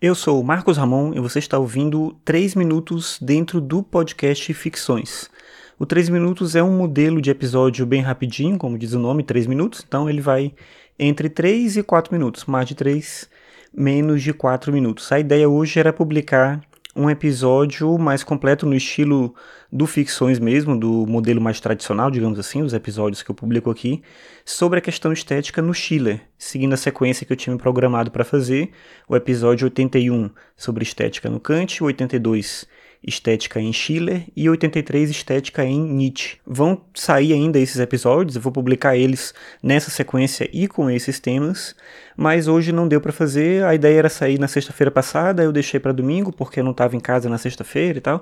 Eu sou o Marcos Ramon e você está ouvindo 3 minutos dentro do podcast Ficções. O 3 minutos é um modelo de episódio bem rapidinho, como diz o nome, 3 minutos, então ele vai entre 3 e 4 minutos, mais de 3, menos de 4 minutos. A ideia hoje era publicar um episódio mais completo no estilo do Ficções mesmo, do modelo mais tradicional, digamos assim, os episódios que eu publico aqui, sobre a questão estética no Schiller, seguindo a sequência que eu tinha programado para fazer, o episódio 81 sobre estética no Kant, o 82 estética em Schiller e 83 estética em Nietzsche. Vão sair ainda esses episódios, eu vou publicar eles nessa sequência e com esses temas, mas hoje não deu para fazer. A ideia era sair na sexta-feira passada, eu deixei para domingo porque eu não estava em casa na sexta-feira e tal.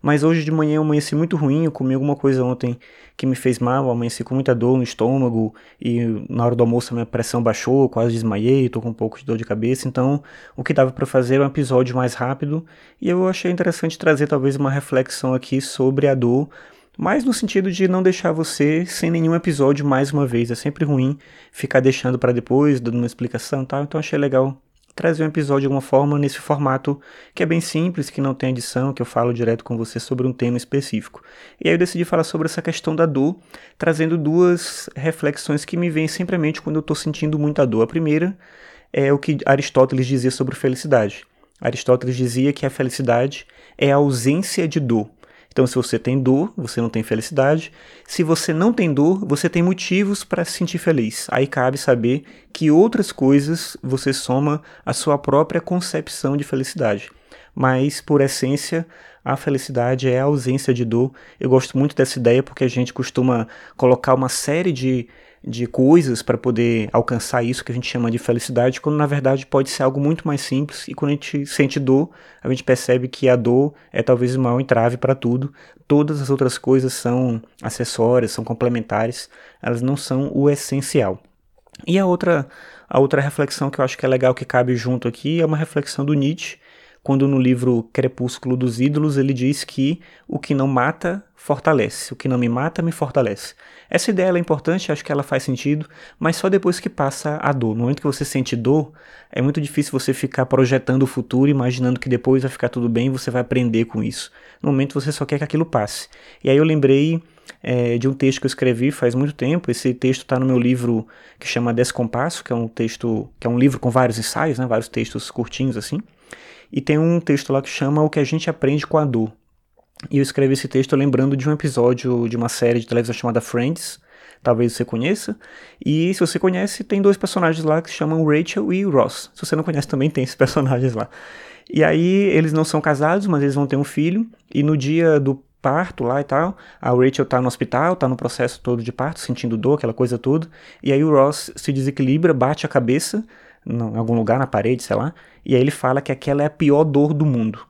Mas hoje de manhã eu amanheci muito ruim, eu comi alguma coisa ontem que me fez mal, amanheci com muita dor no estômago e na hora do almoço a minha pressão baixou, quase desmaiei, tô com um pouco de dor de cabeça, então o que dava para fazer era um episódio mais rápido e eu achei interessante trazer talvez uma reflexão aqui sobre a dor, mas no sentido de não deixar você sem nenhum episódio mais uma vez. É sempre ruim ficar deixando para depois, dando uma explicação e tal. Então achei legal trazer um episódio de alguma forma nesse formato que é bem simples, que não tem edição, que eu falo direto com você sobre um tema específico. E aí eu decidi falar sobre essa questão da dor, trazendo duas reflexões que me vêm sempre à mente quando eu estou sentindo muita dor. A primeira é o que Aristóteles dizia sobre felicidade. Aristóteles dizia que a felicidade é a ausência de dor. Então, se você tem dor, você não tem felicidade. Se você não tem dor, você tem motivos para se sentir feliz. Aí cabe saber que outras coisas você soma à sua própria concepção de felicidade. Mas, por essência, a felicidade é a ausência de dor. Eu gosto muito dessa ideia porque a gente costuma colocar uma série de de coisas para poder alcançar isso que a gente chama de felicidade, quando na verdade pode ser algo muito mais simples e quando a gente sente dor, a gente percebe que a dor é talvez o maior entrave para tudo. Todas as outras coisas são acessórias, são complementares, elas não são o essencial. E a outra, a outra reflexão que eu acho que é legal que cabe junto aqui é uma reflexão do Nietzsche, quando no livro Crepúsculo dos Ídolos ele diz que o que não mata fortalece, o que não me mata me fortalece. Essa ideia é importante, acho que ela faz sentido, mas só depois que passa a dor. No momento que você sente dor, é muito difícil você ficar projetando o futuro, imaginando que depois vai ficar tudo bem e você vai aprender com isso. No momento você só quer que aquilo passe. E aí eu lembrei é, de um texto que eu escrevi faz muito tempo. Esse texto está no meu livro que chama Descompasso, que é um texto, que é um livro com vários ensaios, né, vários textos curtinhos assim. E tem um texto lá que chama O que a gente aprende com a dor. E eu escrevi esse texto lembrando de um episódio de uma série de televisão chamada Friends, talvez você conheça. E se você conhece, tem dois personagens lá que se chamam Rachel e Ross. Se você não conhece, também tem esses personagens lá. E aí eles não são casados, mas eles vão ter um filho. E no dia do parto lá e tal, a Rachel tá no hospital, tá no processo todo de parto, sentindo dor, aquela coisa toda. E aí o Ross se desequilibra, bate a cabeça em algum lugar na parede, sei lá, e aí ele fala que aquela é a pior dor do mundo.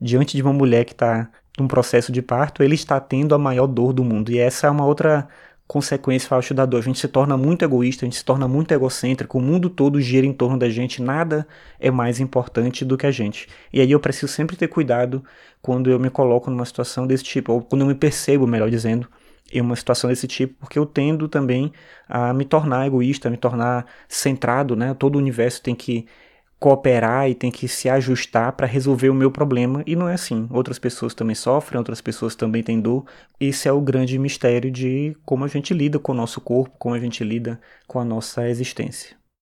Diante de uma mulher que está num processo de parto, ele está tendo a maior dor do mundo. E essa é uma outra consequência, eu acho, da dor. A gente se torna muito egoísta, a gente se torna muito egocêntrico, o mundo todo gira em torno da gente, nada é mais importante do que a gente. E aí eu preciso sempre ter cuidado quando eu me coloco numa situação desse tipo, ou quando eu me percebo, melhor dizendo, em uma situação desse tipo, porque eu tendo também a me tornar egoísta, a me tornar centrado, né? Todo o universo tem que cooperar e tem que se ajustar para resolver o meu problema e não é assim. Outras pessoas também sofrem, outras pessoas também têm dor. Esse é o grande mistério de como a gente lida com o nosso corpo, como a gente lida com a nossa existência.